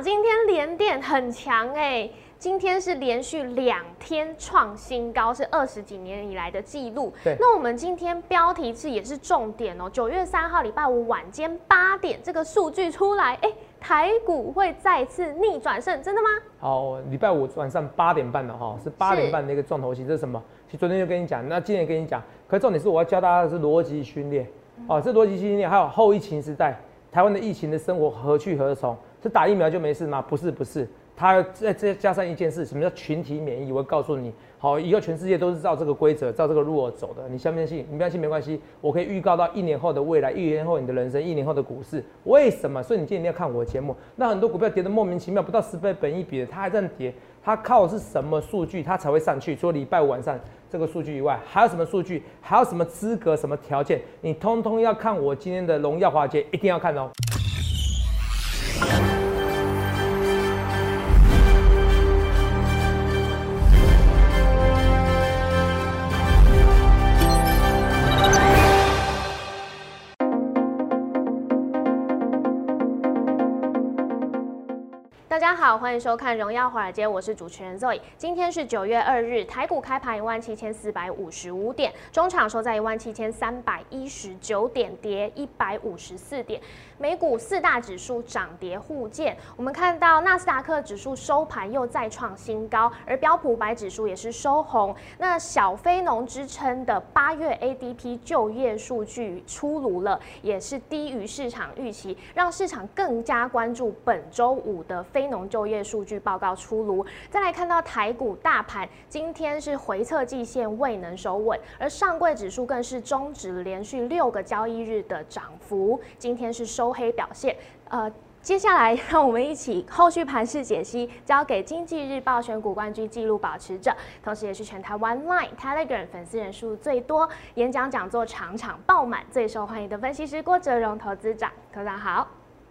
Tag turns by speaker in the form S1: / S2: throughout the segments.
S1: 长，今天连电很强哎，今天是连续两天创新高，是二十几年以来的记录。
S2: 对，
S1: 那我们今天标题是也是重点哦，九月三号礼拜五晚间八点，这个数据出来，哎，台股会再次逆转胜，真的吗？
S2: 好，礼拜五晚上八点半的哈，是八点半的一个重头戏，这是什么？其实昨天就跟你讲，那今天跟你讲，可重点是我要教大家的是逻辑训练，哦，这逻辑训练还有后疫情时代。台湾的疫情的生活何去何从？是打疫苗就没事吗？不是，不是，它再再加上一件事，什么叫群体免疫？我告诉你，好，以后全世界都是照这个规则、照这个路走的。你相不相信？你不相信没关系，我可以预告到一年后的未来，一年后你的人生，一年后的股市。为什么？所以你今天要看我的节目。那很多股票跌得莫名其妙，不到十倍本一比的，它还在跌，它靠的是什么数据？它才会上去？除了礼拜五晚上这个数据以外，还有什么数据？还有什么资格？什么条件？你通通要看我今天的荣耀华街，一定要看哦。
S1: 欢迎收看《荣耀华尔街》，我是主持人 Zoe。今天是九月二日，台股开盘一万七千四百五十五点，中场收在一万七千三百一十九点，跌一百五十四点。美股四大指数涨跌互见，我们看到纳斯达克指数收盘又再创新高，而标普白指数也是收红。那小非农之称的八月 ADP 就业数据出炉了，也是低于市场预期，让市场更加关注本周五的非农就业数据报告出炉。再来看到台股大盘，今天是回测季线未能收稳，而上柜指数更是终止连续六个交易日的涨幅，今天是收。黑表现，呃，接下来 让我们一起后续盘势解析，交给经济日报选股冠军纪录保持者，同时也是全台湾 Line Telegram 粉丝人数最多、演讲讲座场场爆满、最受欢迎的分析师郭哲荣投资长，头长好，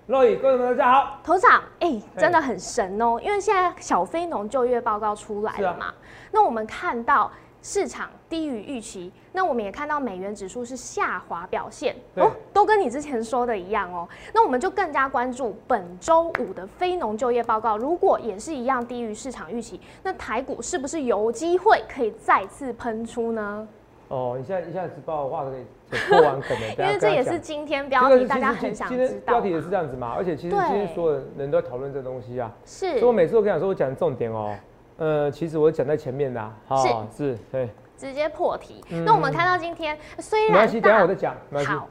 S2: 各位观众大家好，
S1: 头长，哎，真的很神哦，因为现在小非农就业报告出来了嘛，那我们看到。市场低于预期，那我们也看到美元指数是下滑表现哦，都跟你之前说的一样哦。那我们就更加关注本周五的非农就业报告，如果也是一样低于市场预期，那台股是不是有机会可以再次喷出呢？
S2: 哦，你现在一下子把我话可以破完可能，
S1: 因为这也是今天标题，大家很想知道。
S2: 标题也是这样子嘛，而且其实今天所有人都在讨论这东西啊，
S1: 是。
S2: 所以我每次都跟你讲说，我讲重点哦。呃，其实我讲在前面的，
S1: 好
S2: 是，对，
S1: 直接破题。那我们看到今天虽然，
S2: 没关系，等下我再讲。
S1: 好，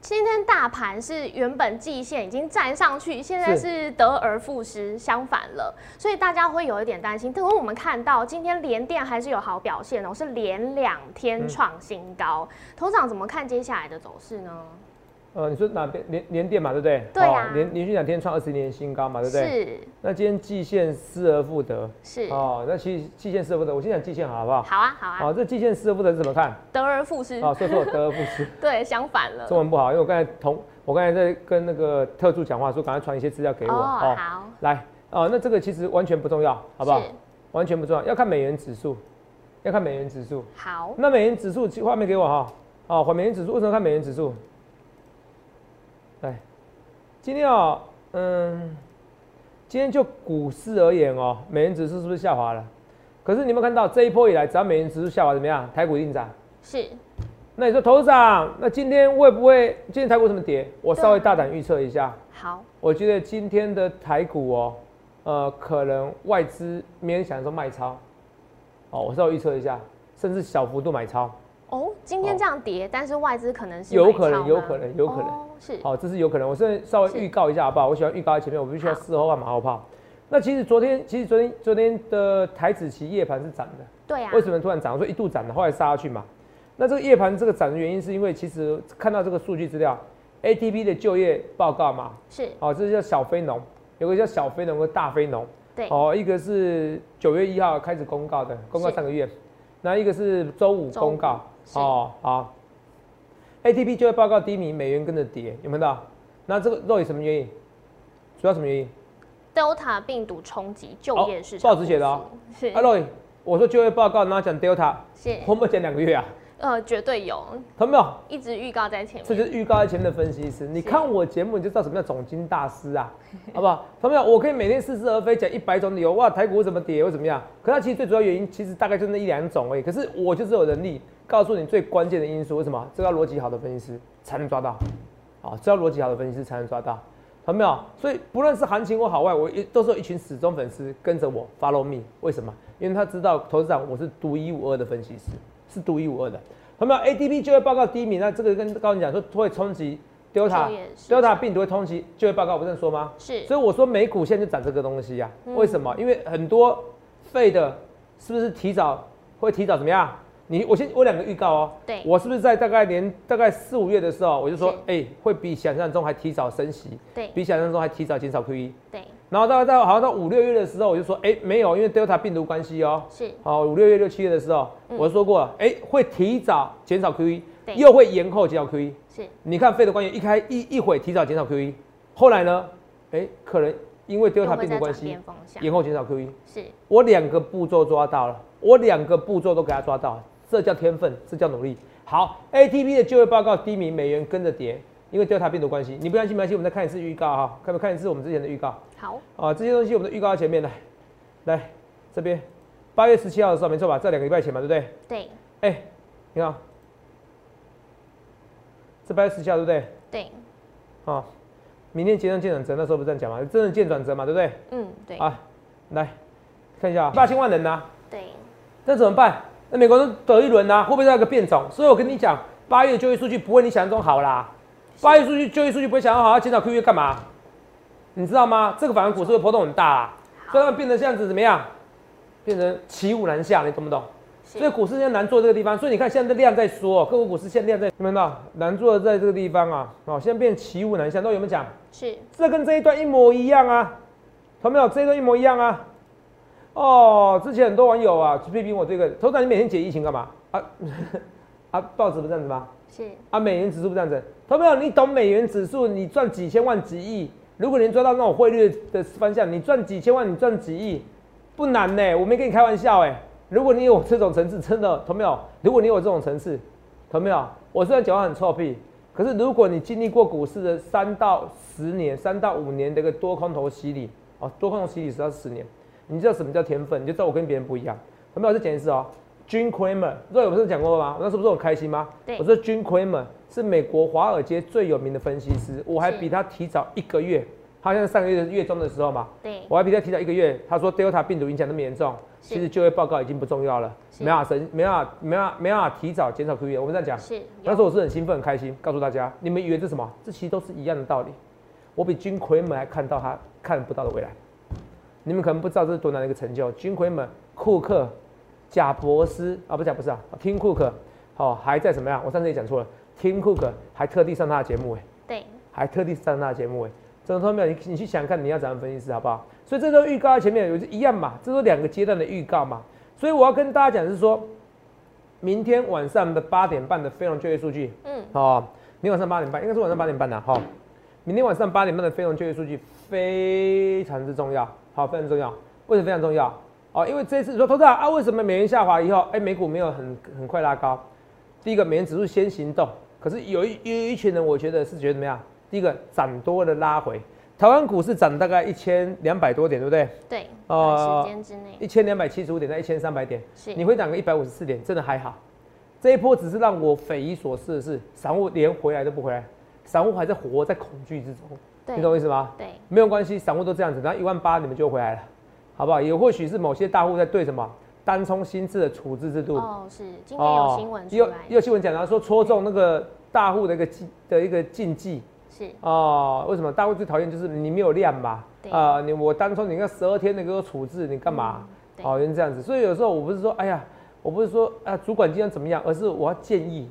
S1: 今天大盘是原本季线已经站上去，现在是得而复失，相反了，所以大家会有一点担心。但是我们看到今天连电还是有好表现哦，是连两天创新高。头长怎么看接下来的走势呢？
S2: 呃，你说哪边连连电嘛，对不对？
S1: 对呀，
S2: 连连续两天创二十年新高嘛，对不对？
S1: 是。
S2: 那今天季线失而复得。
S1: 是。
S2: 哦，那其实季线失而复得，我先讲季线好不好？
S1: 好啊，好啊。
S2: 好，这季线失而复得是怎么看？
S1: 得而复失。
S2: 哦，说错，得而复失。
S1: 对，相反了。
S2: 中文不好，因为我刚才同我刚才在跟那个特助讲话，说赶快传一些资料给我。
S1: 哦，好。
S2: 来，哦，那这个其实完全不重要，好不好？完全不重要，要看美元指数，要看美元指数。
S1: 好。
S2: 那美元指数画面给我哈。哦，画美元指数为什么看美元指数？对，今天啊，嗯，今天就股市而言哦，美元指数是不是下滑了？可是你有没有看到这一波以来，只要美元指数下滑怎么样？台股一定涨。
S1: 是。
S2: 那你说头涨，那今天会不会今天台股怎么跌？我稍微大胆预测一下。
S1: 好。
S2: 我觉得今天的台股哦，呃，可能外资勉强说卖超。哦，我稍微预测一下，甚至小幅度买超。
S1: 哦，今天这样跌，但是外资可能是
S2: 有可能，有可能，有可能
S1: 是
S2: 好，这是有可能。我现在稍微预告一下好不好？我喜欢预告在前面，我必须要事后换马后炮。那其实昨天，其实昨天昨天的台子期夜盘是涨的，
S1: 对啊。
S2: 为什么突然涨？说一度涨的，后来杀下去嘛。那这个夜盘这个涨的原因，是因为其实看到这个数据资料，ATP 的就业报告嘛，
S1: 是
S2: 哦，这是叫小非农，有个叫小非农和大非农，
S1: 对
S2: 哦，一个是九月一号开始公告的，公告上个月，那一个是周五公告。哦，好，ATP 就业报告低迷，美元跟着跌，有没有到？那这个到底什么原因？主要什么原因
S1: ？Delta 病毒冲击就业市
S2: 场。报纸写的哦。
S1: 是。
S2: Hello，我说就业报告，然后讲 Delta，
S1: 是。
S2: 我们讲两个月啊。
S1: 呃，绝对有，
S2: 看到没有？
S1: 一直预告在前面。
S2: 这就是预告在前面的分析师。你看我节目，你就知道什么叫总经大师啊，好不好？看到没有？我可以每天似是而非讲一百种理由，哇，台股怎么跌，或怎么样？可它其实最主要原因，其实大概就那一两种而已。可是我就是有能力告诉你最关键的因素，为什么？这要逻辑好的分析师才能抓到，啊，这要逻辑好的分析师才能抓到，看到没有？所以不论是行情或好外，我一都是有一群死忠粉丝跟着我 follow me，为什么？因为他知道投资长我是独一无二的分析师，是独一无二的。有没有 ADP 就业报告第一名？那这个跟高你讲说会冲击 Delta Delta 病毒会冲击就业报告，我不是说吗？
S1: 是。
S2: 所以我说美股现在就涨这个东西呀？为什么？因为很多废的，是不是提早会提早怎么样？你我先我两个预告哦。
S1: 对。
S2: 我是不是在大概年大概四五月的时候，我就说，哎，会比想象中还提早升息？
S1: 对。
S2: 比想象中还提早减少 QE。
S1: 对。
S2: 然后到到好像到五六月的时候，我就说，哎，没有，因为 Delta 病毒关系哦。
S1: 是。
S2: 好，五六月六七月的时候，我说过，哎，会提早减少 QE，又会延后减少 QE。
S1: 是。
S2: 你看费的官员，一开一一会提早减少 QE，后来呢，哎，可能因为 Delta 病毒关系，延后减少 QE。
S1: 是。
S2: 我两个步骤抓到了，我两个步骤都给他抓到，这叫天分，这叫努力。好，ATP 的就业报告低迷，美元跟着跌。因为调查病毒关系，你不相信没关系，我们再看一次预告哈，看不看一次我们之前的预告？
S1: 好
S2: 啊，这些东西我们的预告在前面来，来这边八月十七号的时候没错吧？这两个礼拜前嘛，对不对？
S1: 对。
S2: 哎，你看，这八月十七号对不对？
S1: 对。
S2: 啊，明天结算见转折，那时候不是这样讲嘛？真的见转折嘛，对不对？
S1: 嗯，对。
S2: 啊，来看一下八千万人呐。
S1: 对。
S2: 那怎么办？那美国人得一轮呐，会不会再一个变种？所以我跟你讲，八月就业数据不会你想象中好啦。八月数据就业数据不会想象好要减少 QE 干嘛？你知道吗？这个反而股市会波动很大啊，所以它变成这样子怎么样？变成骑虎难下，你懂不懂？所以股市现在难做这个地方，所以你看现在的量在缩，各国股市现在量在，有没有看到？难做的在这个地方啊，哦，现在变骑虎难下，都有没有讲？
S1: 是，
S2: 这跟这一段一模一样啊，看到没有？这一段一模一样啊。哦，之前很多网友啊去批评我这个，头长你每天解疫情干嘛？啊 啊，报纸不是这样子吗？
S1: 是。
S2: 啊，美元指数不这样子，投票你懂美元指数，你赚几千万几亿，如果你抓到那种汇率的方向，你赚几千万，你赚几亿，不难呢，我没跟你开玩笑哎。如果你有这种层次，真的投票，如果你有这种层次，投票，我虽然讲话很臭屁，可是如果你经历过股市的三到十年、三到五年的一个多空头洗礼，哦，多空头洗礼是要十年，你知道什么叫天分，你就知道我跟别人不一样。投票再讲一次哦。Jim Cramer，这有不是讲过吗？我那时候不是很开心吗？
S1: 对，
S2: 我说 Jim Cramer 是美国华尔街最有名的分析师，我还比他提早一个月。他现在上个月的月中的时候嘛，
S1: 对，
S2: 我还比他提早一个月。他说 Delta 病毒影响那么严重，其实就业报告已经不重要了，没法神，没法没法没法提早减少 QE。我们这样讲，
S1: 是，
S2: 那时候我是很兴奋很开心，告诉大家，你们以为这什么？这其实都是一样的道理。我比 Jim Cramer 还看到他看不到的未来。你们可能不知道这是多难的一个成就，Jim Cramer 库克。贾博斯啊，不是贾博斯啊，Tim Cook，好还在怎么样？我上次也讲错了，Tim Cook 还特地上他的节目哎，
S1: 对，
S2: 还特地上他的节目哎，这种没有？你你去想看你要怎样分析师好不好？所以这都预告在前面有一样嘛，这都两个阶段的预告嘛。所以我要跟大家讲是说，明天晚上的八点半的非农就业数据，嗯，好，明天晚上八点半，应该是晚上八点半的哈。明天晚上八点半的非农就业数据非常之重要，好，非常重要，为什么非常重要？哦，因为这次说投资啊，为什么美元下滑以后，哎，美股没有很很快拉高？第一个，美元指数先行动，可是有一有一群人，我觉得是觉得怎么样？第一个，涨多的拉回，台湾股市涨大概一千两百多点，对不对？
S1: 对，呃，时间之内
S2: 一千两百七十五点到一千三百点，
S1: 是，
S2: 你会涨个一百五十四点，真的还好。这一波只是让我匪夷所思的是，散户连回来都不回来，散户还在活在恐惧之中，你懂我意思吗？
S1: 对，
S2: 没有关系，散户都这样子，然后一万八你们就回来了。好不好？也或许是某些大户在对什么单冲新制的处置制度。
S1: 哦，是今天有新闻出来，
S2: 有新闻讲到说戳中那个大户的一个禁的一个禁忌。
S1: 是
S2: 哦，为什么大户最讨厌就是你没有量嘛？啊，你我单冲你看十二天的个处置，你干嘛？哦，原来这样子。所以有时候我不是说，哎呀，我不是说啊，主管今天怎么样，而是我要建议，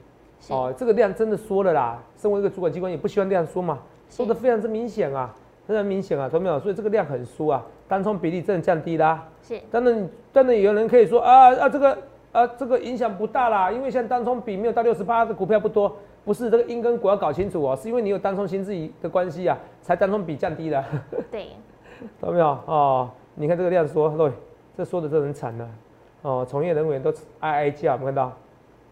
S2: 哦，这个量真的缩了啦。身为一个主管机关，也不希望这样说嘛，说的非常之明显啊。非常明显啊，懂没有？所以这个量很输啊，单冲比例真的降低啦。
S1: 是，
S2: 当然，当然有人可以说啊啊，这个啊这个影响不大啦，因为现在单冲比没有到六十八的股票不多。不是这个因跟果要搞清楚哦，是因为你有单冲心自己的关系啊，才单冲比降低了。
S1: 对，
S2: 懂没有？哦，你看这个量说，对，这说的真很惨的哦，从业人员都哀哀叫，有看到？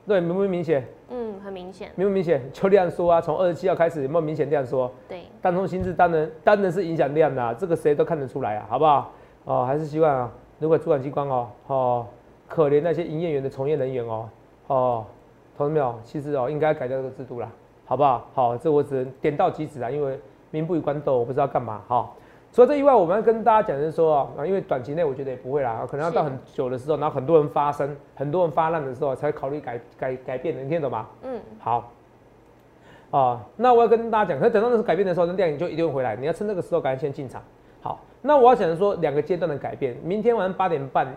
S2: 对，明不明显？
S1: 嗯，很明显。
S2: 明不明显？就量缩啊，从二十七号开始有没有明显量缩？
S1: 对，
S2: 单中心智当然当然是影响量的、啊，这个谁都看得出来啊，好不好？哦，还是希望啊，如果主管机关哦，哦，可怜那些营业员的从业人员哦，哦，同志没有？其实哦，应该改掉这个制度啦，好不好？好，这我只能点到即止啊，因为民不与官斗，我不知道干嘛。好，除了这以外，我们要跟大家讲的是说啊，因为短期内我觉得也不会啦，可能要到很久的时候，然后很多人发生，很多人发难的时候，才考虑改改改变的，你听懂吗？
S1: 嗯，
S2: 好，啊，那我要跟大家讲，可是等到那时候改变的时候，那电影就一定会回来，你要趁这个时候赶紧先进场。好，那我要讲的说两个阶段的改变，明天晚上八点半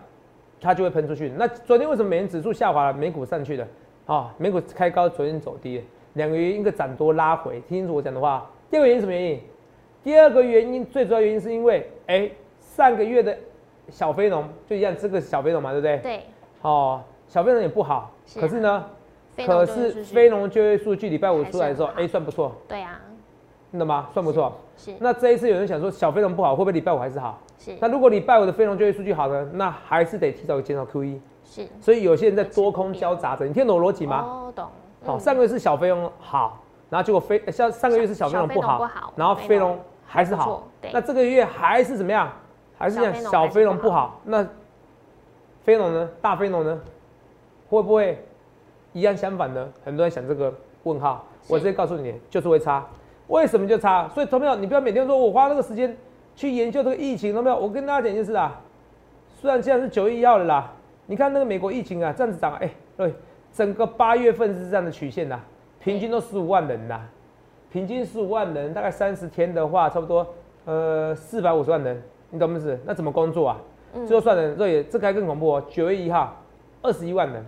S2: 它就会喷出去。那昨天为什么美元指数下滑了，美股上去了？啊，美股开高，昨天走低，两个原因，一个涨多拉回，听清楚我讲的话。第二个原因什么原因？第二个原因最主要原因是因为，哎、上个月的小非农就一样，这个小非农嘛，对不对？
S1: 对，
S2: 哦，小非农也不好，
S1: 是啊
S2: 可是呢，可是非农就业数据礼拜五出来的时候，哎，算不错，
S1: 对啊，
S2: 你懂吗？算不错。
S1: 是
S2: 那这一次有人想说小非农不好，会不会礼拜五还是好？
S1: 是
S2: 那如果礼拜五的非农就业数据好呢，那还是得提早减少 Q E。
S1: 是
S2: 所以有些人在多空交杂着，你听懂我逻辑吗？
S1: 哦，懂。
S2: 好，
S1: 嗯
S2: 上个月是小非农好，然后结果非像上个月是小非农不好，然后非农还是好那这个月还是怎么样？还是讲
S1: 小非农
S2: 小非农
S1: 还是不
S2: 不好，那飞龙呢？大飞龙呢？会不会一样相反呢？很多人想这个问号，我直接告诉你，就是会差。为什么就差？所以同学们，你不要每天说我花那个时间去研究这个疫情，有没有？我跟大家讲一件事啊，虽然现在是九月一号了啦，你看那个美国疫情啊，这样子涨，哎、对，整个八月份是这样的曲线呐，平均都十五万人呐，平均十五万人，大概三十天的话，差不多呃四百五十万人，你懂不思？那怎么工作啊？
S1: 嗯
S2: 最后算人，这也这个还更恐怖哦，九月一号二十一万人，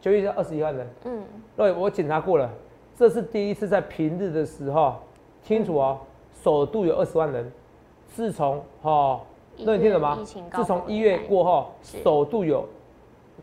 S2: 九月一号二十一万人，
S1: 嗯，
S2: 对，我检查过了，这是第一次在平日的时候，清楚哦，首度有二十万人。自从哦，
S1: 一
S2: 那你听懂吗
S1: 月疫情？高
S2: 自从一月过后，首度有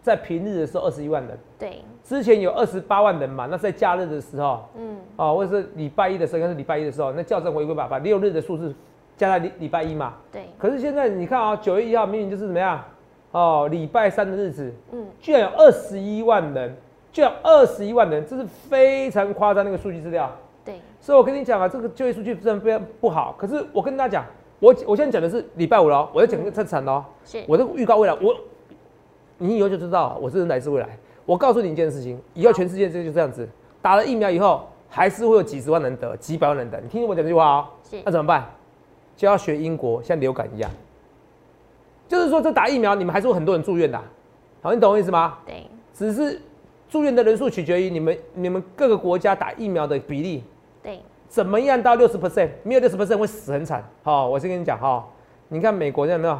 S2: 在平日的时候二十一万人，
S1: 对，
S2: 之前有二十八万人嘛，那在假日的时候
S1: 嗯，
S2: 哦，或者是礼拜一的时候，应该是礼拜一的时候，那校正回归吧，把六日的数字加在礼礼拜一嘛。
S1: 对，
S2: 可是现在你看啊、九月一号明明就是怎么样？哦，礼拜三的日子，
S1: 嗯，
S2: 居然有二十一万人，居然二十一万人，这是非常夸张那个数据资料。
S1: 对，
S2: 所以我跟你讲啊，这个就业数据真的非常不好。可是我跟大家讲，我我现在讲的是礼拜五了哦，我要讲个特产的哦，
S1: 是，
S2: 我在预告未来，我你以后就知道我这人来自未来。我告诉你一件事情，以后全世界这就这样子，打了疫苗以后，还是会有几十万人得，几百万人得。你听我讲这句话哦，
S1: 是
S2: 那怎么办？就要学英国，像流感一样，就是说这打疫苗，你们还是会很多人住院的啊、好，你懂我意思吗？
S1: 对，
S2: 只是住院的人数取决于你们你们各个国家打疫苗的比例，
S1: 对，
S2: 怎么样到六十 percent，没有六十 percent 会死很惨。好、我先跟你讲哈、你看美国现在有没有？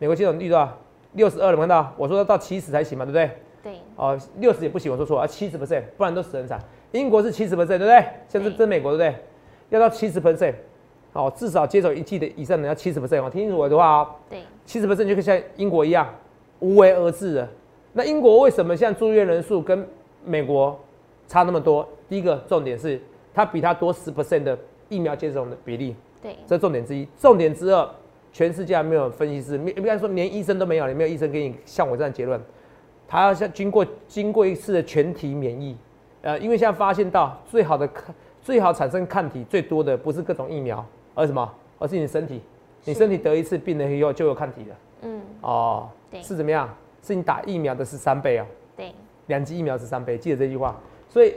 S2: 美国接种率多少？六十二了，看到？我说要到七十才行嘛，对不对？
S1: 对，
S2: 哦，六十也不行，我说错啊，七十 percent，不然都死很惨。英国是七十 percent，对不对？像是在美国，对不对？要到七十 percent，好，至少接种一剂的以上的要七十 percent 哦。听清楚我的话哦，
S1: 对，
S2: 七十 percent 就可以像英国一样无为而治了。那英国为什么现在住院人数跟美国差那么多？第一个重点是它比它多十 percent 的疫苗接种的比例，
S1: 对，
S2: 这是重点之一。重点之二，全世界还没有分析师，没应该说连医生都没有，也没有医生给你像我这样的结论。他要像经过经过一次的全体免疫，呃，因为现在发现到最好的抗最好产生抗体最多的不是各种疫苗，而是什么？而是你身体，你身体得一次病了以后就有抗体了。
S1: 嗯，
S2: 哦，
S1: 对
S2: 是怎么样？是你打疫苗的是三倍啊、
S1: 对，
S2: 两剂疫苗是三倍，记得这句话。所以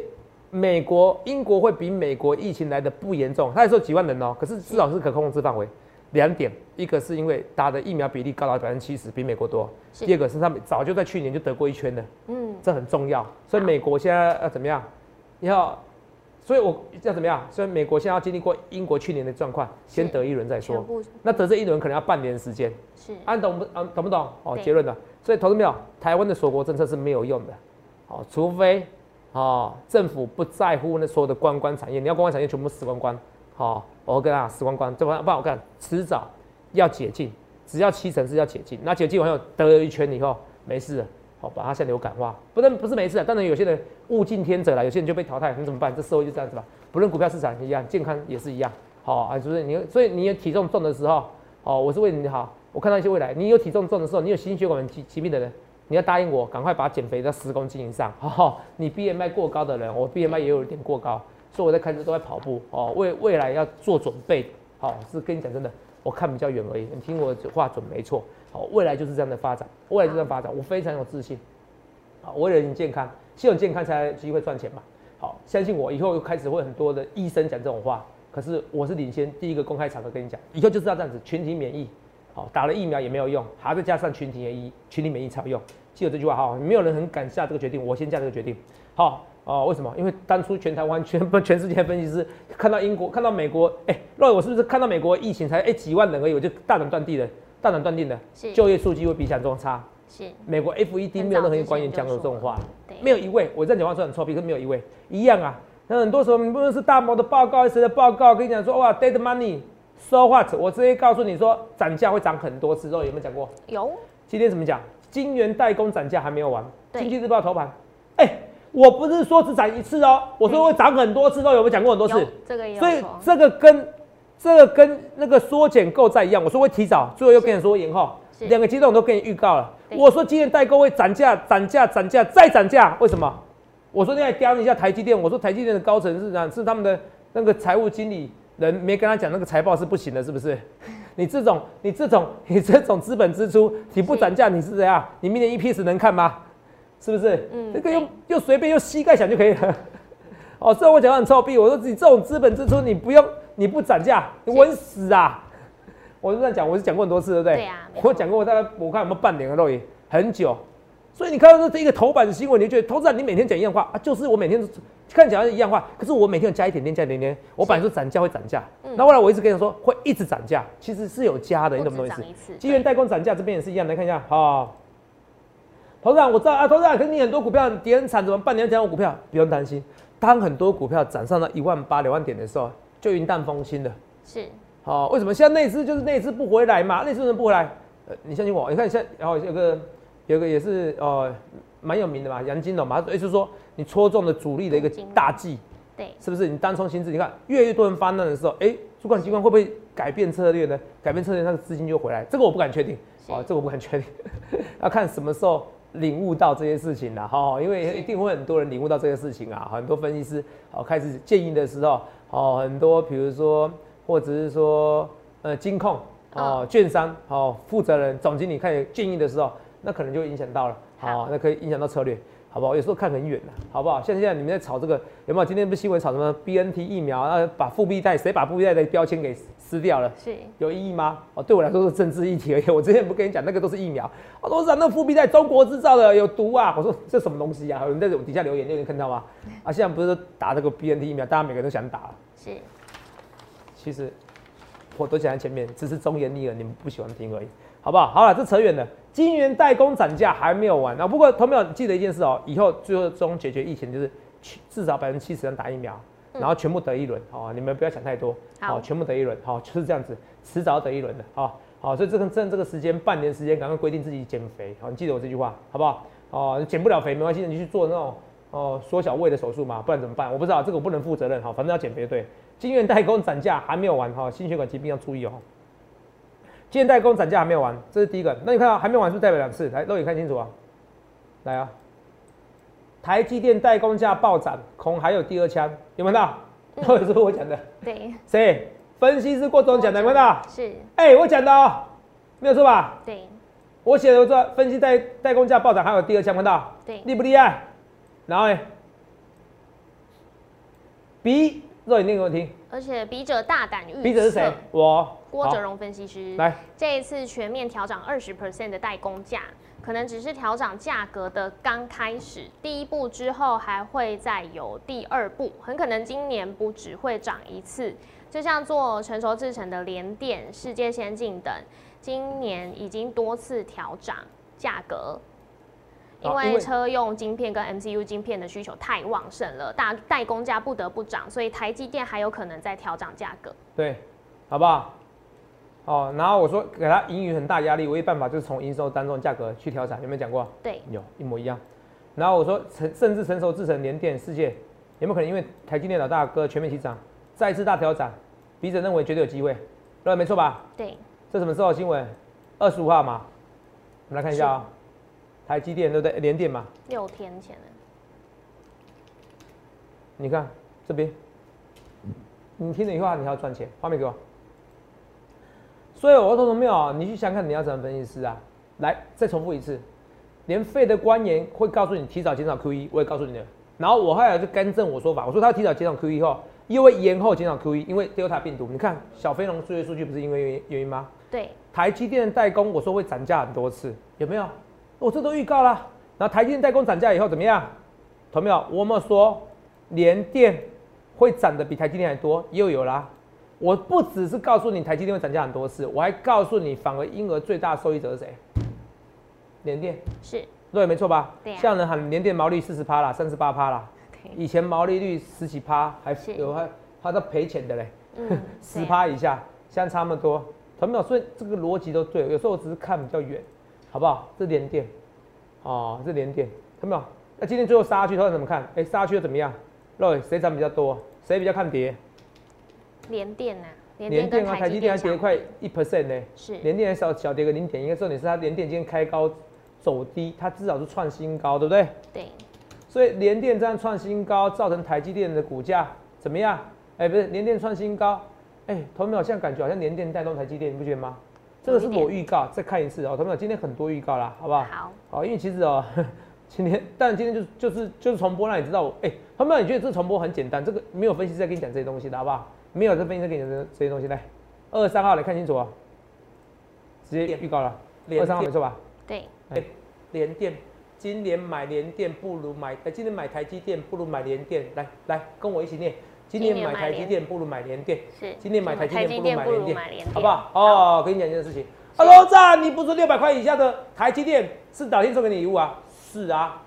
S2: 美国、英国会比美国疫情来的不严重，他也说几万人哦，可是至少是可控制范围。两点，一个是因为打的疫苗比例高达百分之七十，比美国多；第二个是他们早就在去年就得过一圈了，
S1: 嗯，
S2: 这很重要。所以美国现在要怎么样？要，所以我要怎么样？所以美国现在要经历过英国去年的状况，先得一轮再说。那得这一轮可能要半年的时间。
S1: 是，
S2: 啊，懂不？啊，懂不懂？哦，
S1: 对
S2: 结论了。所以投资没有，台湾的锁国政策是没有用的。哦，除非哦政府不在乎那所有的观光产业，你要观光产业全部死光光。好、我跟他死光光，这不不然我看迟早要解禁，只要七成是要解禁。那解禁完后得了一圈以后没事了，好、把它像流感化，不能不是没事。当然有些人物竞天择了，有些人就被淘汰，你怎么办？这社会就这样子吧。不论股票市场一样，健康也是一样。好、啊，就是你，所以你有体重重的时候，哦，我是为你好。我看到一些未来，你有体重重的时候，你有心血管疾疾病的人，你要答应我，赶快把减肥到十公斤以上。哦，你 BMI 过高的人，我 BMI 也有一点过高，所以我在开始都在跑步哦，为未来要做准备。好，是跟你讲真的，我看比较远而已。你听我话准没错。好，未来就是这样的发展，未来就这样发展，我非常有自信。好，为了你健康，希望健康才有机会赚钱嘛。好，相信我，以后开始会很多的医生讲这种话。可是我是领先第一个公开场合跟你讲，以后就是要这样子，群体免疫。好，打了疫苗也没有用，还要加上群体免疫，群体免疫才有用。记得这句话哈，没有人很敢下这个决定，我先下这个决定。好，哦，为什么？因为当初全台湾、全不全世界分析师 看到英国、看到美国，哎，那我是不是看到美国疫情才哎几万人而已，我就大胆断定的，大胆断定的，就业数据会比想中差。
S1: 是，
S2: 美国 FED 没有任何一个官员讲过这种话，没有一位，我这样讲话是很臭屁，可是没有一位一样啊。那很多时候，你不论是大摩的报告，谁的报告，跟你讲说哇，dead money，so what？我直接告诉你说，涨价会涨很多次，都有没有讲过？
S1: 有。
S2: 今天怎么讲？金元代工涨价还没有完。经济日报头版，哎，我不是说只涨一次哦，我说会涨很多次，都有没有讲过很多次？
S1: 这个有。
S2: 所以这个跟这个跟那个缩减购债一样，我说会提早，最后又跟你说延后，两个阶段我都跟你预告了。我说今年代购会涨价，涨价，涨价，再涨价，为什么？我说你来刁一下台积电，我说台积电的高层是样，是他们的那个财务经理人没跟他讲那个财报是不行的，是不是？你这种你这种你这种资本支出，你不涨价你是怎样？你明年 EPS 能看吗？是不是？嗯，这个又又随便又膝盖想就可以了。哦，虽然我讲很臭屁，我说你这种资本支出你不用你不涨价，你稳死啊！我是这样讲，我是讲过很多次，对不对？
S1: 对啊。
S2: 我讲过，大概我看有没有半年了都已很久。所以你看到这一个头版的新闻，你觉得投资人你每天讲一样话啊？就是我每天看起来是一样话，可是我每天加一点点，加一点点。我本来说涨价会涨价，那后来我一直跟你说会一直涨价，其实是有加的，你懂不懂意思？基源代工涨价这边也是一样，来看一下哈。投资人我知道啊，投资人肯定很多股票跌很惨，怎么半年讲我股票不用担心，当很多股票涨上了一万八两万点的时候，就云淡风轻的。
S1: 是。
S2: 好，为什么？现在内资就是内资不回来嘛，内资人不回来。呃，你相信我，你看现然后有个。有个也是呃蛮有名的嘛，杨金龙嘛，也就是说你戳中了主力的一个大忌，
S1: 对，
S2: 是不是？你单冲心智，你看越来越多人发难的时候，哎，主管机关会不会改变策略呢？改变策略，那个资金就回来。这个我不敢确定，哦，这个我不敢确定，要 看什么时候领悟到这些事情了哈，因为一定会很多人领悟到这些事情啊，很多分析师哦开始建议的时候，哦，很多比如说或者是说呃金控哦券商哦负责人总经理开始建议的时候。那可能就影响到了，好，那可以影响到策略，好不好？有时候看很远的，好不好？像现在你们在炒这个，有没有？今天不是新闻炒什么 B N T 疫苗，啊，把复必泰，谁把复必泰的标签给撕掉了？
S1: 是
S2: 有意义吗？哦，对我来说是政治议题而已。我之前不跟你讲，那个都是疫苗。我说那复必在中国制造的有毒啊！我说这什么东西啊？有人在底下留言，有人看到吗？啊，现在不是打这个 B N T 疫苗，大家每个人都想打。
S1: 是，
S2: 其实我都讲在前面，只是忠言逆耳，你们不喜欢听而已。好不好？好了，这扯远了。金元代工涨价还没有完啊！不过，投票记得一件事哦，以后最终解决疫情就是至少百分之七十人打疫苗，然后全部得一轮。好，你们不要想太多。
S1: 好，
S2: 全部得一轮。好，就是这样子，迟早得一轮的。好，好，所以这个趁这个时间，半年时间，赶快规定自己减肥。好，你记得我这句话，好不好？哦，减不了肥没关系，你去做那种哦缩小胃的手术嘛，不然怎么办？我不知道，这个我不能负责任。好，反正要减肥对。金元代工涨价还没有完哈，心血管疾病要注意哦。今天代工涨价还没有完，这是第一个。那你看到还没完，是代表两次？来，肉眼看清楚啊！来啊！台积电代工价暴涨，恐还有第二枪，有没有看到？或者是我讲的？
S1: 对。
S2: 谁？分析师郭总讲的，有没有看到？
S1: 是。
S2: 哎，我讲的哦，没有错吧？
S1: 对。
S2: 我写的说分析代代工价暴涨，还有第二枪，看到？
S1: 对。
S2: 厉不厉害？然后呢？比肉眼念给我听。
S1: 而且笔者大胆预测，
S2: 笔者是谁？我
S1: 郭哲荣分析师。
S2: 来，
S1: 这一次全面调涨二十 percent 的代工价，可能只是调涨价格的刚开始，第一步之后还会再有第二步，很可能今年不只会涨一次。就像做成熟制成的联电、世界先进等，今年已经多次调涨价格。因为车用晶片跟 MCU 晶片的需求太旺盛了，大代工价不得不涨，所以台积电还有可能再调涨价格。
S2: 对，好不好？哦，然后我说给他盈余很大压力，唯一办法就是从营收当中价格去调整，有没有讲过？
S1: 对，
S2: 有一模一样。然后我说成甚至成熟制成联电世界有没有可能因为台积电老大哥全面起涨，再次大调涨？笔者认为绝对有机会，对，没错吧？
S1: 对。
S2: 这什么时候新闻？二十五号嘛，我们来看一下啊。台积电对不对？联电嘛，
S1: 六天前的，
S2: 你看这边，你听了以后你还要赚钱，画面给我。所以我说没有，你去想看你要怎么分析师啊？来，再重复一次，连费的官员会告诉你提早减少 QE，我也告诉你的。然后我后来就更正我说法，我说他提早减少 QE 后，因为延后减少 QE，因为 Delta 病毒。你看小飞龙数据数据不是因为原原因吗？
S1: 对。
S2: 台积电的代工，我说会涨价很多次，有没有？我这都预告了。然后台积电代工涨价以后怎么样？同没有？我们说联电会涨的比台积电还多，又有啦。我不只是告诉你台积电会涨价很多次，我还告诉你，反而婴儿最大受益者是谁？联电
S1: 是。
S2: 对，没错吧？
S1: 对。
S2: 像人喊联电毛利四十趴啦，三十八趴啦。以前毛利率十几趴，还有还还在赔钱的嘞，十趴以下，现在差那么多，同没有？所以这个逻辑都对。有时候我只是看比较远，好不好？这联电，哦，这联电，同没有？那今天最后杀去，他怎么看？哎，杀去又怎么样？肉谁涨比较多？谁比较看跌？
S1: 联电呐，
S2: 联电啊，台积电还跌快一 percent 呢。
S1: 是。
S2: 联电还少小跌个零点，应该重点是它联电今天开高走低，它至少是创新高，对不对？
S1: 对。
S2: 所以联电这样创新高，造成台积电的股价怎么样？哎，不是联电创新高，哎，同没有？现在感觉好像联电带动台积电，你不觉得吗？这个是我预告，再看一次哦，同没有？今天很多预告啦，好不好？
S1: 好。
S2: 好，因为其实哦，今天，但今天就是就是就是重播，让你知道，哎，同没有？你觉得这重播很简单？这个没有分析师在跟你讲这些东西的好不好？没有这分析师给你的这些东西来，二十三号来看清楚啊，直接预告了，二十三号没错吧？
S1: 对。
S2: 联电。今年买联电不如买，呃，今年买台积电不如买联电。来来，跟我一起念。今年买台积电不如买联电。
S1: 是。
S2: 今年买台积电不如买联电，好不好？
S1: 哦，
S2: 跟你讲一件事情。Hello，赞，你不是六百块以下的台积电是老天送给你礼物啊？是啊，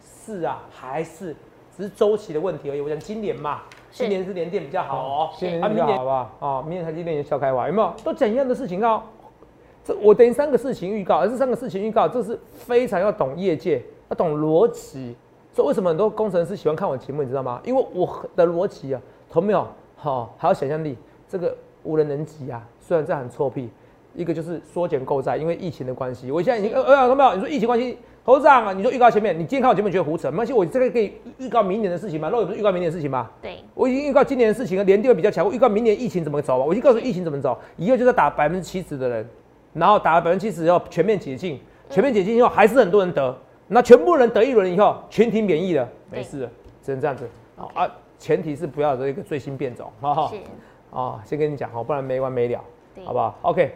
S2: 是啊，还是只是周期的问题而已。我讲今年嘛，今年是联电比较好哦。今年比较好，好不好？哦，明年台积电也笑开玩，有没有？都怎样的事情啊？这我等于三个事情预告，而这三个事情预告，这是非常要懂业界，要懂逻辑。所以为什么很多工程师喜欢看我节目，你知道吗？因为我的逻辑啊，同没有？好，还有想象力，这个无人能及啊。虽然这很臭屁，一个就是缩减购债，因为疫情的关系。我现在已经呃呃，同没有？你说疫情关系，头上啊，你说预告前面，你今天看我节目觉得胡扯，没关系，我这个可以预告明年的事情嘛？那我不是预告明年的事情吗？
S1: 对，
S2: 我已经预告今年的事情啊，年会比较强。我预告明年疫情怎么走啊？我已经告诉疫情怎么走，以后就是打百分之七十的人。然后打了百分之七十以后全面解禁，全面解禁以后还是很多人得，那全部人得一轮以后群体免疫了，没事了，只能这样子。好啊，前提是不要这一个最新变种，哈哈？啊，先跟你讲哦，不然没完没了，好不好？OK。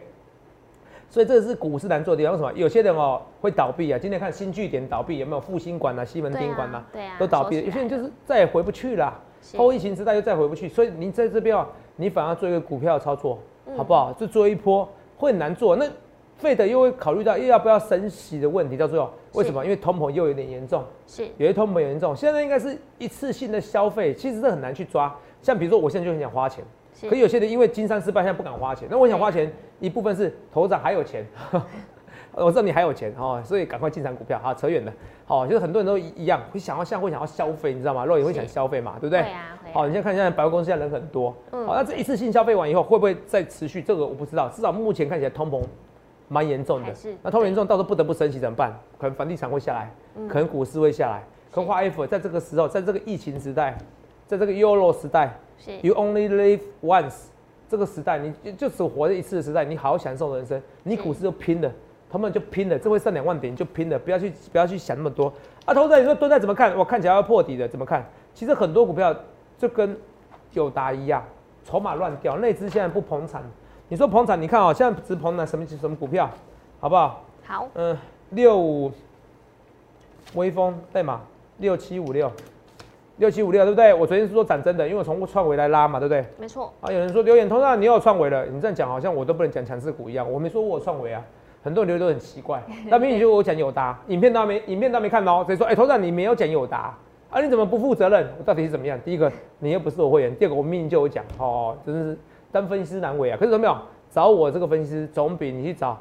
S2: 所以这是股市难做的地方，为什么？有些人哦会倒闭啊。今天看新据点倒闭，有没有复兴馆啊、西门町馆啊？
S1: 对啊，
S2: 都倒闭了。有些人就是再也回不去了，后疫情时代又再回不去。所以您在这边哦，你反而做一个股票操作，好不好？就做一波。会很难做，那费德又会考虑到又要不要升息的问题，到最后为什么？因为通膨又有点严重，
S1: 是
S2: 有些通膨严重。现在应该是一次性的消费，其实是很难去抓。像比如说，我现在就很想花钱，可有些人因为金山失败，现在不敢花钱。那我想花钱，一部分是头长还有钱。我知道你还有钱哦，所以赶快进场股票。好，扯远了。好，就是很多人都一样，会想要像会想要消费，你知道吗？肉也会想消费嘛，对不对？
S1: 对啊。
S2: 好，你现在看现在百货公司现在人很多。嗯。好，那这一次性消费完以后，会不会再持续？这个我不知道。至少目前看起来通膨蛮严重的。那通膨严重，到时候不得不升息怎么办？可能房地产会下来，可能股市会下来。可花 F 在这个时候，在这个疫情时代，在这个 Euro 时代，You only live once 这个时代，你就只活一次的时代，你好好享受人生，你股市就拼了。他们就拼了，这会上两万点就拼了，不要去不要去想那么多。啊，投资人你说蹲在怎么看？我看起来要破底的，怎么看？其实很多股票就跟友达一样，筹码乱掉，内资现在不捧场。你说捧场，你看哦，现在只捧哪什么什么股票，好不好？
S1: 好。
S2: 嗯，六五，微风代码六七五六，六七五六对不对？我昨天是说涨真的，因为我从创维来拉嘛，对不对？
S1: 没错。
S2: 啊，有人说留言通常你有创维了，你这样讲好像我都不能讲强势股一样，我没说我有创维啊。很多人留言都很奇怪，那明明就我讲友达，影片都没，影片都没看到，所以说，哎，头长你没有讲友达，啊，你怎么不负责任？到底是怎么样？第一个，你又不是我会员；第二个，我明明就有讲，哦，真的是当分析师难为啊。可是有没有找我这个分析师，总比你去找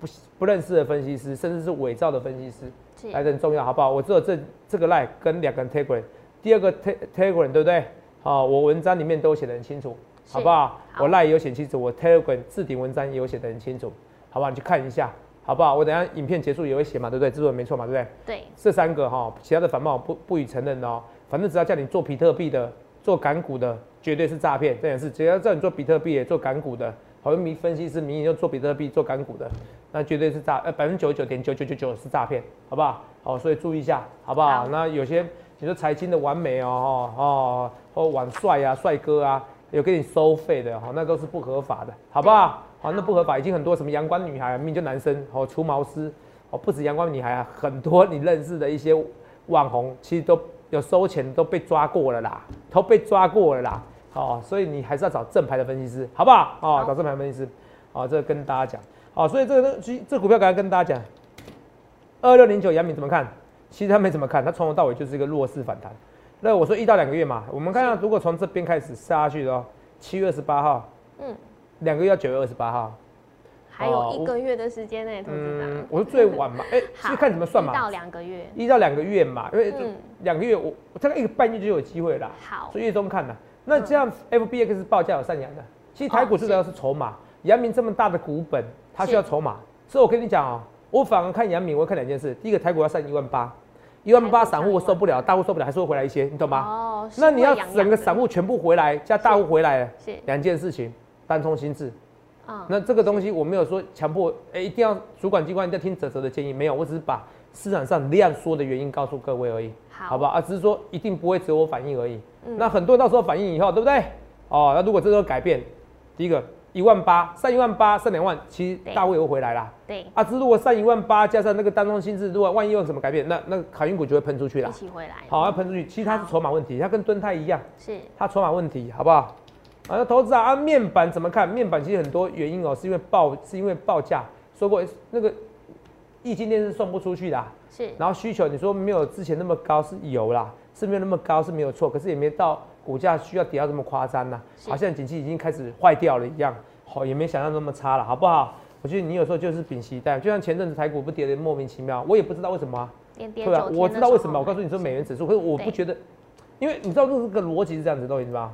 S2: 不不认识的分析师，甚至是伪造的分析师来的重要，好不好？我只有这这个 line 跟两个 telegram，第二个 telegram 对不对？好，我文章里面都写得很清楚，好不好？我 line 有写清楚，我 telegram 置顶文章也有写得很清楚。好不好，你去看一下，好不好？我等下影片结束也会写嘛，对不对？制作人没错嘛，对不对？
S1: 对，
S2: 这三个哈，其他的反冒不不予承认哦。反正只要叫你做比特币的、做港股的，绝对是诈骗。这件事，只要叫你做比特币、做港股的，好像迷分析师名义就做比特币、做港股的，那绝对是诈，呃，百分之九十九点九九九九是诈骗，好不好？好，所以注意一下，好不好？
S1: 好
S2: 那有些你说财经的完美哦，哦，或网帅啊、帅哥啊，有给你收费的，哈，那都是不合法的，好不好？好，那不合法，已经很多什么阳光女孩，明明就男生，哦，除毛师，哦，不止阳光女孩啊，很多你认识的一些网红，其实都有收钱，都被抓过了啦，都被抓过了啦，哦，所以你还是要找正牌的分析师，好不好？哦，找正牌分析师，哦，这个跟大家讲，好，所以这个东西这股票刚才跟大家讲，二六零九杨敏怎么看？其实他没怎么看，他从头到尾就是一个弱势反弹。那我说一到两个月嘛，我们看到如果从这边开始杀下去的哦，七月二十八号，
S1: 嗯，
S2: 两个月到九月二十八号，
S1: 还有
S2: 哦
S1: 一个月的时间呢，投资
S2: 嗯
S1: 长，，
S2: 我说最晚嘛，哎、
S1: 好
S2: 是看怎么算
S1: 一到
S2: 嘛，
S1: 两个月，
S2: 一到两个月嘛，因为
S1: 嗯
S2: 两个月我我大概一个半月就有机会啦，
S1: 好
S2: 所以月中看的。那这样 FBX 报价有上扬的，其实台股
S1: 哦
S2: 最主要是。筹码，阳明这么大的股本，它需要筹码，所以我跟你讲哦，我反而看阳明，我会看两件事，第一个台股要上一万八，一万八散户我受不了，大户受不了，还是会回来一些，你懂吗？
S1: 哦，
S2: 那你要整个散户全部回来，加大户回来两件事情，单冲心智。
S1: 嗯，
S2: 那这个东西我没有说强迫，哎、一定要主管机关一定要听泽泽的建议，没有，我只是把市场上量缩的原因告诉各位而已，
S1: 好
S2: 好不好？啊，只是说一定不会只有我反应而已。
S1: 嗯
S2: 那很多人到时候反应以后，对不对？哦，那如果这时候改变，第一个一万八上一万八上两万，其实大户又回来啦。
S1: 对，
S2: 啊，只是如果上一万八加上那个单中心智，如果万一有什么改变，那那海运股就会喷出去
S1: 一
S2: 啦。
S1: 起回来，
S2: 好，要喷出去，其实它是筹码问题，它跟敦泰一样。
S1: 是，
S2: 它筹码问题，好不好？啊，那投资啊，啊，面板怎么看？面板其实很多原因哦，是因为报是因为报价，说过那个液晶电视送不出去啦，
S1: 是，
S2: 然后需求你说没有之前那么高是有啦，是没有那么高是没有错，可是也没到股价需要跌到这么夸张呐，
S1: 是
S2: 好像景气已经开始坏掉了一样，好、也没想象那么差了，好不好？我觉得你有时候就是屏息带，就像前阵子台股不跌的莫名其妙，我也不知道为什么啊、
S1: 连跌
S2: 对啊
S1: 九，天
S2: 我知道为什么。我告诉你说美元指数，可是我不
S1: 对
S2: 觉得，因为你知道这个逻辑是这样子的，你知道吗？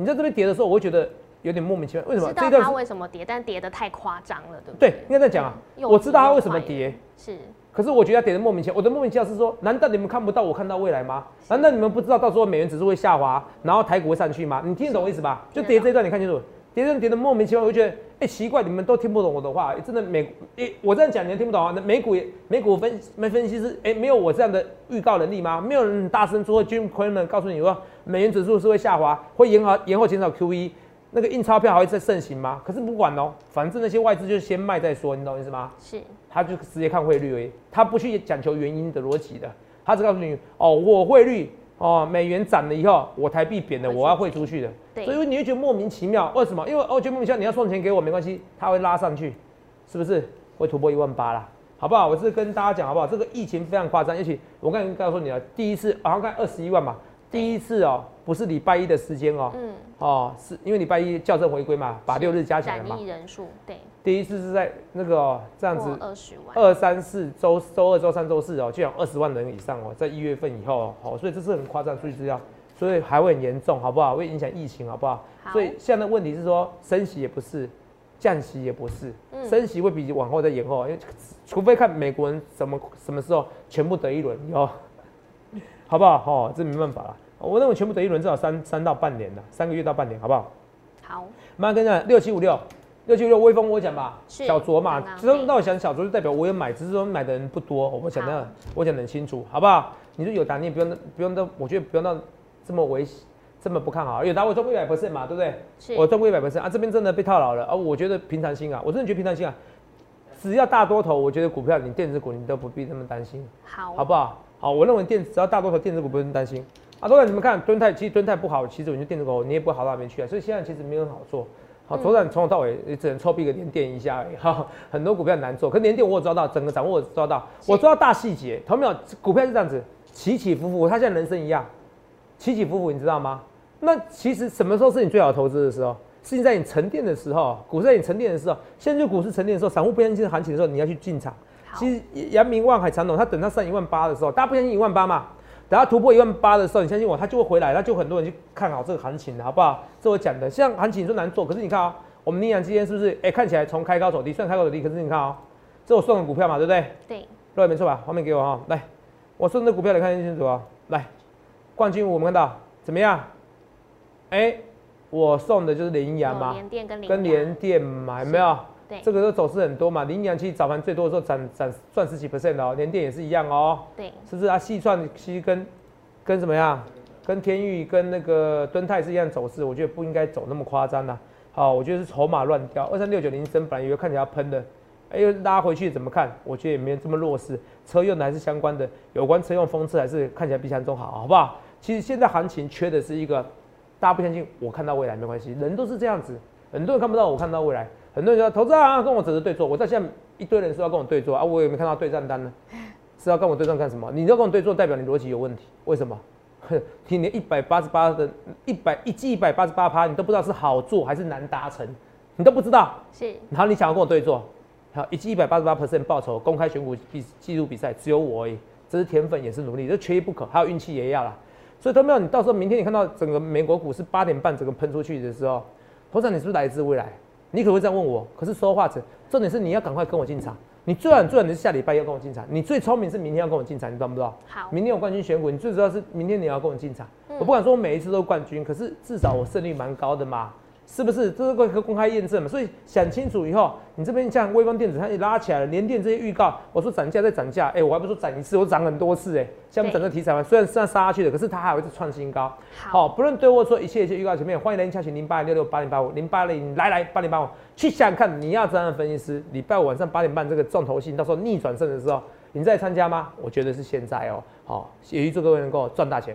S2: 你在这边跌的时候，我会觉得有点莫名其妙，为什么？
S1: 知道它为什么跌，但跌的太夸张了，对不
S2: 对
S1: 对？，
S2: 应该这样讲啊。我知道它
S1: 又
S2: 为什么跌，
S1: 是，
S2: 可是我觉得它跌的莫名其妙。我的莫名其妙是说，难道你们看不到我看到未来吗？难道你们不知道到时候美元指数会下滑，然后台股会上去吗？你听得懂我意思吧？就跌这一段你看清楚，跌这段跌的莫名其妙，我就觉得，哎、奇怪，你们都听不懂我的话，哎真的美，哎、我这样讲你们听不懂啊？那美股也美股分没分析师，哎、没有我这样的预告能力吗？没有人大声说，Jim Cramer 告诉你说，美元指数是会下滑，会延后延后减少 QE。那个印钞票还会再盛行吗？可是不管哦，反正那些外资就先卖再说，你懂我意思吗？
S1: 是，
S2: 他就直接看汇率而已，他不去讲求原因的逻辑的，他只告诉你哦，我汇率哦，美元涨了以后，我台币贬了，我要汇出去的，
S1: 对
S2: 所以你会觉得莫名其妙，为什么？因为哦，觉得莫名其妙，你要送钱给我没关系，他会拉上去，是不是会突破一万八啦？好不好？我是跟大家讲好不好？这个疫情非常夸张，尤其我刚才告诉你了，第一次好像看二十一万嘛，第一次哦，不是礼拜一的时间哦，
S1: 嗯，
S2: 哦，是因为礼拜一校正回归嘛，把六日加起来嘛
S1: 人数对，
S2: 第一次是在那个、哦、这样子
S1: 二十万，
S2: 二三四周周二、周三、周四哦，就有二十万人以上哦，在一月份以后哦，好，所以这是很夸张的数据资料，所以还会很严重，好不好？会影响疫情，好不好？
S1: 好
S2: 所以现在的问题是说，升息也不是，降息也不是，
S1: 嗯
S2: 升息会比往后再延后，因为除非看美国人什么什么时候全部得一轮以后，好不好？哦，这没办法了。我认为全部得一轮至少三三到半年的，三个月到半年，好不好？
S1: 好，
S2: 马上跟你讲六七五六，六七五六微风我讲吧，小酌嘛
S1: 刚，刚
S2: 只是
S1: 对
S2: 那我想小酌就代表我有买，只是说买的人不多，我讲
S1: 好
S2: 的我讲的很清楚，好不好？你说有达你也不用不用到，我觉得不用到这么危这么不看好，有打我赚过一百 percent 嘛，对不对？我赚过一百 percent 啊，这边真的被套牢了啊，我觉得平常心啊，我真的觉得平常心啊，只要大多头，我觉得股票你电子股你都不必那么担心，
S1: 好，
S2: 好不好？好，我认为电只要大多头电子股不用担心啊。当然你们看蹲泰，其实蹲泰不好，其实我觉得电子股你也不会好到哪边去啊。所以现在其实没有很好做。好，
S1: 嗯
S2: 左转从头到尾也只能臭逼个连电一下而已。哈，很多股票很难做，可连电我有抓到，整个掌握我抓到，我抓到大细节。同没有？股票是这样子，起起伏伏，它像人生一样，起起伏伏，你知道吗？那其实什么时候是你最好投资的时候？是在你沉淀的时候，股市在你沉淀的时候，现在就股市沉淀的时候，散户不相信行情的时候，你要去进场。其实阳明、万海、长隆，它等它上一万八的时候，大家不相信一万八嘛？等它突破一万八的时候，你相信我，它就会回来，那就很多人去看好这个行情的，好不好？这我讲的，像行情你说难做，可是你看啊、我们宁阳今天是不是？哎、看起来从开高走低，虽然开高走低，可是你看啊、这我送的股票嘛，对不对？
S3: 对，
S2: 对，没错吧？画面给我哈，来，我送的股票你看清楚啊，来，冠军我们看到怎么样？哎，我送的就是羚羊嘛，
S3: 联电跟
S2: 跟联电嘛，有没有？
S3: 对，
S2: 这个都走势很多嘛，羚羊其实早盘最多的时候涨涨赚十几 percent 哦，联电也是一样哦，
S3: 对，
S2: 是不是啊？细算其实跟跟什么样？跟天域跟那个敦泰是一样走势，我觉得不应该走那么夸张呐。好，我觉得是筹码乱掉，二三六九零升本来以为看起来要喷的，哎，又拉回去怎么看？我觉得也没这么弱势，车用的还是相关的，有关车用风车还是看起来比想中好，好不好？其实现在行情缺的是一个，大家不相信，我看到未来没关系，人都是这样子，很多人看不到我看到未来，很多人说投资啊跟我只是对坐，我在现在一堆人说要跟我对坐啊，我也没看到对战单呢，是要跟我对战干什么？你要跟我对坐，代表你逻辑有问题，为什么？你连一百八十八的一百一季一百八十八趴，你都不知道是好做还是难达成，你都不知道。
S3: 是。
S2: 然后你想要跟我对坐，好，一季一百八十八 percent 报酬，公开选股比记录比赛只有我而已，这是天分也是努力，这缺一不可，还有运气也要啦。所以都没有，你到时候明天你看到整个美国股市八点半整个喷出去的时候，头长你是不是来自未来？你可会这样问我？可是说话者，重点是你要赶快跟我进场。你最晚最晚的是下礼拜要跟我进场，你最聪明是明天要跟我进场，你知道不知道？
S3: 好，
S2: 明天有冠军选股，你最主要是明天你要跟我进场。我不敢说我每一次都冠军，可是至少我胜率蛮高的嘛。是不是？这是个公开验证嘛？所以想清楚以后，你这边像微光电子，它也拉起来了，连电这些预告，我说涨价再涨价，哎，我还不说涨一次，我涨很多次，哎，像我们整个题材嘛，虽然是杀下去的，可是它还有一次创新高。
S3: 好，
S2: 不论对或错一切一切预告前面，欢迎来洽询零八六六八零八五零八零来来八零八五，去想想看你要这样的分析师，礼拜五晚上八点半这个重头戏，到时候逆转胜的时候，你再参加吗？我觉得是现在哦，好，也预祝各位能够赚大钱。